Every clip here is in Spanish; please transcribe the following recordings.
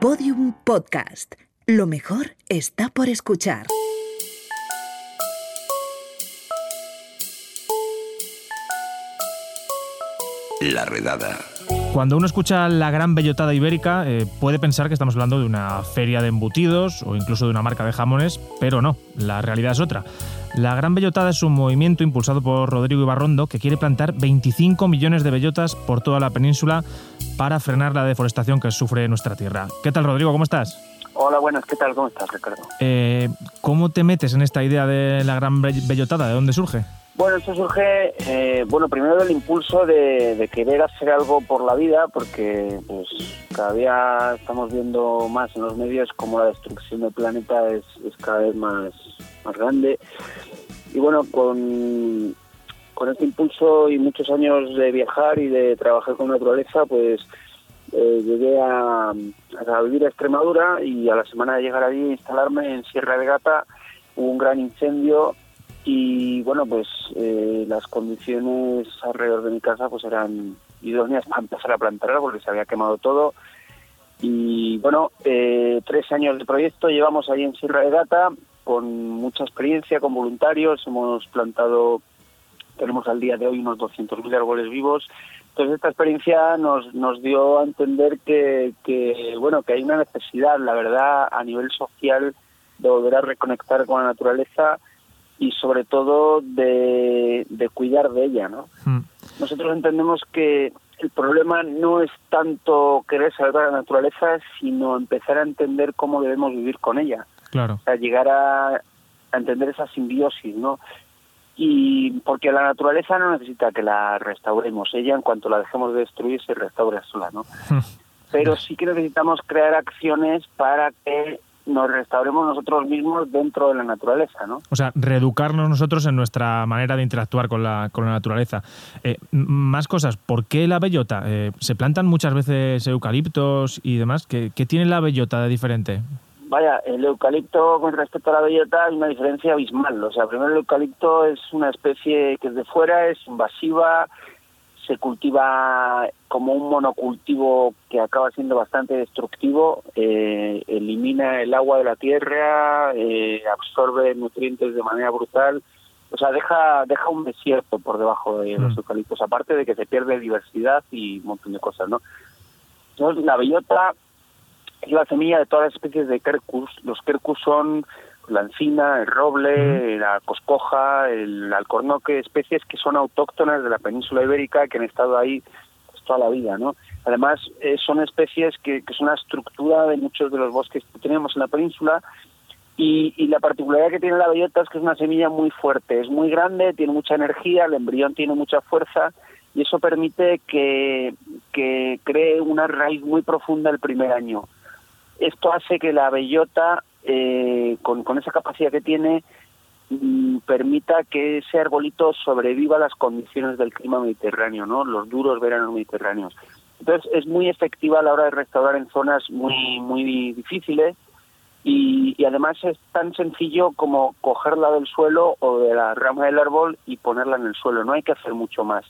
Podium Podcast. Lo mejor está por escuchar. La redada. Cuando uno escucha la gran bellotada ibérica, eh, puede pensar que estamos hablando de una feria de embutidos o incluso de una marca de jamones, pero no, la realidad es otra. La Gran Bellotada es un movimiento impulsado por Rodrigo Ibarrondo que quiere plantar 25 millones de bellotas por toda la península para frenar la deforestación que sufre nuestra tierra. ¿Qué tal, Rodrigo? ¿Cómo estás? Hola, buenas, ¿qué tal? ¿Cómo estás, Ricardo? Eh, ¿Cómo te metes en esta idea de la Gran Bellotada? ¿De dónde surge? Bueno, esto surge, eh, bueno, primero del impulso de, querer hacer algo por la vida, porque pues cada día estamos viendo más en los medios cómo la destrucción del planeta es, cada vez más, más grande. Y bueno, con, con este impulso y muchos años de viajar y de trabajar con naturaleza, pues eh, llegué a, a, vivir a Extremadura y a la semana de llegar allí a instalarme en Sierra de Gata hubo un gran incendio y bueno pues eh, las condiciones alrededor de mi casa pues eran idóneas para empezar a plantar porque se había quemado todo y bueno eh, tres años de proyecto llevamos ahí en Sierra de Gata con mucha experiencia con voluntarios hemos plantado tenemos al día de hoy unos 200.000 árboles vivos entonces esta experiencia nos nos dio a entender que, que bueno que hay una necesidad la verdad a nivel social de volver a reconectar con la naturaleza y sobre todo de, cuidar de ella, ¿no? Hmm. Nosotros entendemos que el problema no es tanto querer salvar la naturaleza, sino empezar a entender cómo debemos vivir con ella. Claro. O sea, llegar a, entender esa simbiosis, ¿no? Y porque la naturaleza no necesita que la restauremos, ella en cuanto la dejemos de destruir se restaura sola, ¿no? Pero sí que necesitamos crear acciones para que nos restauremos nosotros mismos dentro de la naturaleza, ¿no? O sea, reeducarnos nosotros en nuestra manera de interactuar con la, con la naturaleza. Eh, más cosas, ¿por qué la bellota? Eh, ¿Se plantan muchas veces eucaliptos y demás? ¿Qué, tiene la bellota de diferente? Vaya, el eucalipto con respecto a la bellota hay una diferencia abismal. O sea, primero el eucalipto es una especie que es de fuera, es invasiva, se cultiva como un monocultivo que acaba siendo bastante destructivo, eh, elimina el agua de la tierra, eh, absorbe nutrientes de manera brutal, o sea, deja, deja un desierto por debajo de los mm. eucaliptos, aparte de que se pierde diversidad y un montón de cosas, ¿no? Entonces, la bellota es la semilla de todas las especies de quercus. Los quercus son la encina, el roble, la coscoja, el alcornoque, especies que son autóctonas de la península ibérica que han estado ahí pues, toda la vida, ¿no? Además, eh, son especies que, que, son una estructura de muchos de los bosques que tenemos en la península y, y, la particularidad que tiene la bellota es que es una semilla muy fuerte, es muy grande, tiene mucha energía, el embrión tiene mucha fuerza y eso permite que, que cree una raíz muy profunda el primer año. Esto hace que la bellota eh, con, con, esa capacidad que tiene, mm, permita que ese arbolito sobreviva a las condiciones del clima mediterráneo, ¿no? Los duros veranos mediterráneos. Entonces es muy efectiva a la hora de restaurar en zonas muy muy difíciles y, y, además es tan sencillo como cogerla del suelo o de la rama del árbol y ponerla en el suelo. No hay que hacer mucho más.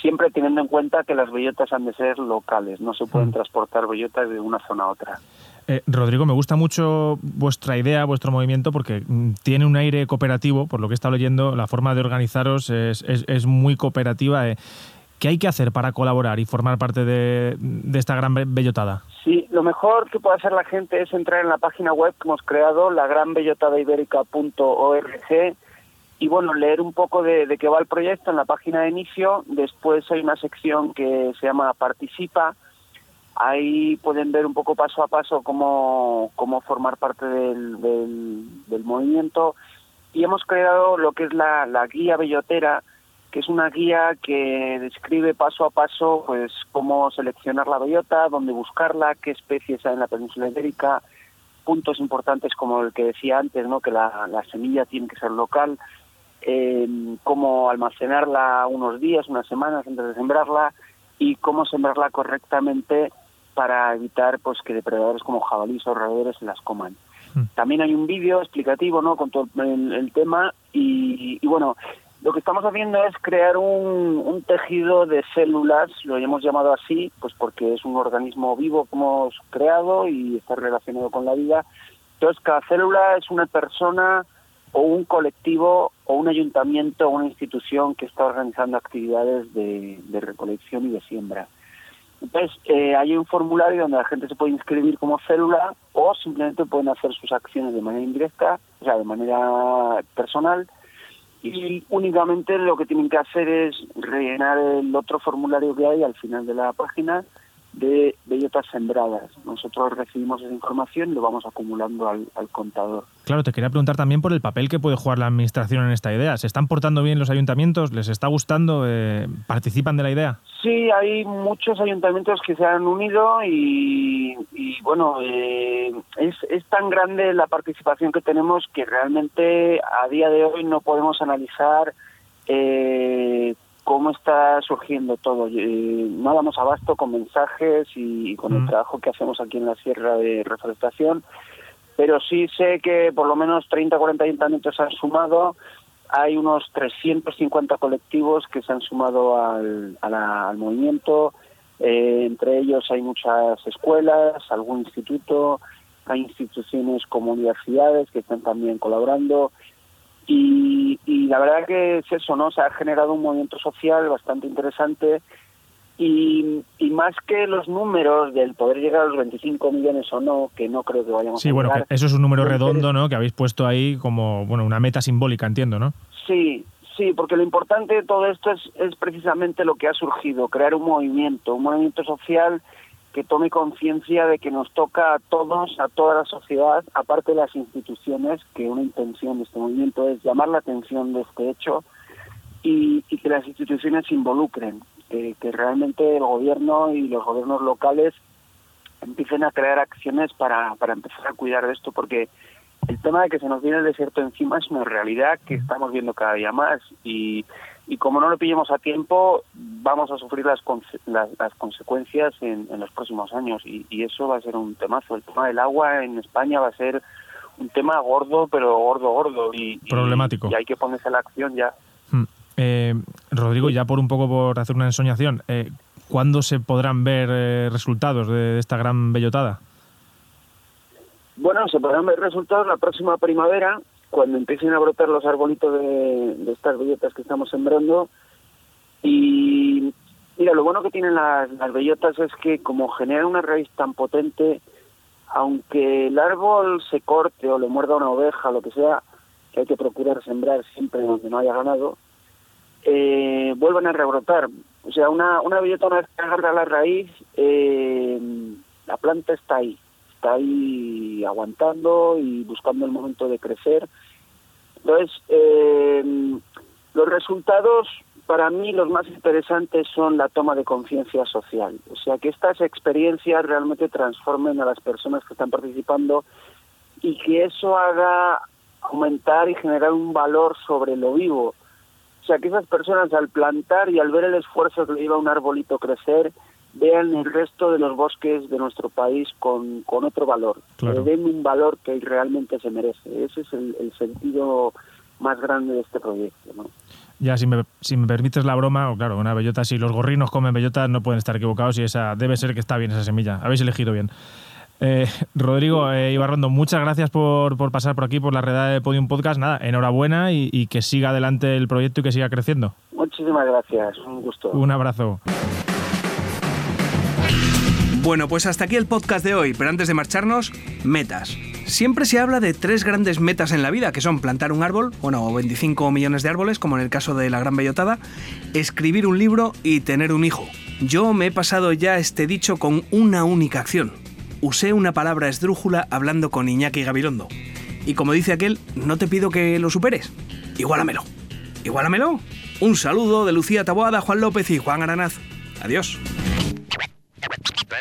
Siempre teniendo en cuenta que las bellotas han de ser locales, no se pueden mm. transportar bellotas de una zona a otra. Eh, Rodrigo, me gusta mucho vuestra idea, vuestro movimiento, porque mm, tiene un aire cooperativo, por lo que he estado leyendo, la forma de organizaros es, muy cooperativa. Eh. ¿Qué hay que hacer para colaborar y formar parte de, esta gran bellotada? Sí, lo mejor que puede hacer la gente es entrar en la página web que hemos creado, lagranbellotadaiberica.org, y bueno, leer un poco de qué va el proyecto en la página de inicio. Después hay una sección que se llama Participa, Ahí pueden ver un poco paso a paso cómo, cómo formar parte del, del, movimiento y hemos creado lo que es la, la guía bellotera, que es una guía que describe paso a paso pues cómo seleccionar la bellota, dónde buscarla, qué especies hay en la península ibérica, puntos importantes como el que decía antes, ¿no? que la, la semilla tiene que ser local, eh, cómo almacenarla unos días, unas semanas antes de sembrarla y cómo sembrarla correctamente para evitar pues que depredadores como jabalíes o roedores se las coman. Hmm. También hay un vídeo explicativo ¿no? con todo el, tema y, bueno, lo que estamos haciendo es crear un, un, tejido de células, lo hemos llamado así, pues porque es un organismo vivo que hemos creado y está relacionado con la vida. Entonces, cada célula es una persona o un colectivo o un ayuntamiento o una institución que está organizando actividades de, de recolección y de siembra. Entonces, eh, hay un formulario donde la gente se puede inscribir como célula o simplemente pueden hacer sus acciones de manera indirecta, o sea, de manera personal, y únicamente lo que tienen que hacer es rellenar el otro formulario que hay al final de la página de bellotas sembradas. Nosotros recibimos esa información y lo vamos acumulando al, contador. Claro, te quería preguntar también por el papel que puede jugar la administración en esta idea. ¿Se están portando bien los ayuntamientos? ¿Les está gustando? Eh, ¿Participan de la idea? Sí, hay muchos ayuntamientos que se han unido y, bueno, eh, es, es tan grande la participación que tenemos que realmente a día de hoy no podemos analizar eh, cómo está surgiendo todo. Eh, no damos abasto con mensajes y, con el trabajo que hacemos aquí en la Sierra de Reforestación, pero sí sé que por lo menos 30 o 40 ayuntamientos se han sumado. Hay unos 350 colectivos que se han sumado al, al movimiento. Eh, entre ellos hay muchas escuelas, algún instituto, hay instituciones como universidades que están también colaborando y, la verdad que es eso, ¿no? Se ha generado un movimiento social bastante interesante y, más que los números del poder llegar a los 25 millones o no, que no creo que vayamos sí, a Sí, bueno, eso es un número redondo, ¿no? Que habéis puesto ahí como, bueno, una meta simbólica, entiendo, ¿no? Sí, sí, porque lo importante de todo esto es, es precisamente lo que ha surgido, crear un movimiento, un movimiento social que tome conciencia de que nos toca a todos, a toda la sociedad, aparte de las instituciones, que una intención de este movimiento es llamar la atención de este hecho y, que las instituciones se involucren, que, realmente el gobierno y los gobiernos locales empiecen a crear acciones para, para empezar a cuidar de esto, porque el tema de que se nos viene el desierto encima es una realidad que estamos viendo cada día más y y como no lo pillemos a tiempo, vamos a sufrir las, las, consecuencias en, los próximos años y, eso va a ser un temazo. El tema del agua en España va a ser un tema gordo, pero gordo, gordo y problemático. Y, hay que ponerse a la acción ya. Hmm. Eh, Rodrigo, ya por un poco por hacer una ensoñación, eh, ¿cuándo se podrán ver eh, resultados de esta gran bellotada? Bueno, se podrán ver resultados la próxima primavera cuando empiecen a brotar los arbolitos de, estas bellotas que estamos sembrando. Y mira, lo bueno que tienen las, bellotas es que como generan una raíz tan potente, aunque el árbol se corte o le muerda una oveja, lo que sea, que hay que procurar sembrar siempre donde no haya ganado, eh, vuelvan a rebrotar. O sea, una, una bellota una vez que agarra la raíz, eh, la planta está ahí está ahí aguantando y buscando el momento de crecer. Entonces, eh, los resultados para mí los más interesantes son la toma de conciencia social. O sea, que estas experiencias realmente transformen a las personas que están participando y que eso haga aumentar y generar un valor sobre lo vivo. O sea, que esas personas al plantar y al ver el esfuerzo que le lleva un arbolito crecer, vean el resto de los bosques de nuestro país con, con otro valor, que den un valor que realmente se merece. Ese es el, sentido más grande de este proyecto. ¿no? Ya, si me, si me permites la broma, o claro, una bellota, si los gorrinos comen bellotas no pueden estar equivocados y esa debe ser que está bien esa semilla. Habéis elegido bien. Eh, Rodrigo eh, Ibarrondo, muchas gracias por, por, pasar por aquí, por la redada de Podium Podcast. Nada, enhorabuena y, y que siga adelante el proyecto y que siga creciendo. Muchísimas gracias, un gusto. Un abrazo. Bueno, pues hasta aquí el podcast de hoy, pero antes de marcharnos, metas. Siempre se habla de tres grandes metas en la vida, que son plantar un árbol, bueno, o 25 millones de árboles, como en el caso de la Gran Bellotada, escribir un libro y tener un hijo. Yo me he pasado ya este dicho con una única acción. Usé una palabra esdrújula hablando con Iñaki Gabilondo. Y como dice aquel, no te pido que lo superes. Igualamelo. Igualamelo. Un saludo de Lucía Taboada, Juan López y Juan Aranaz. Adiós.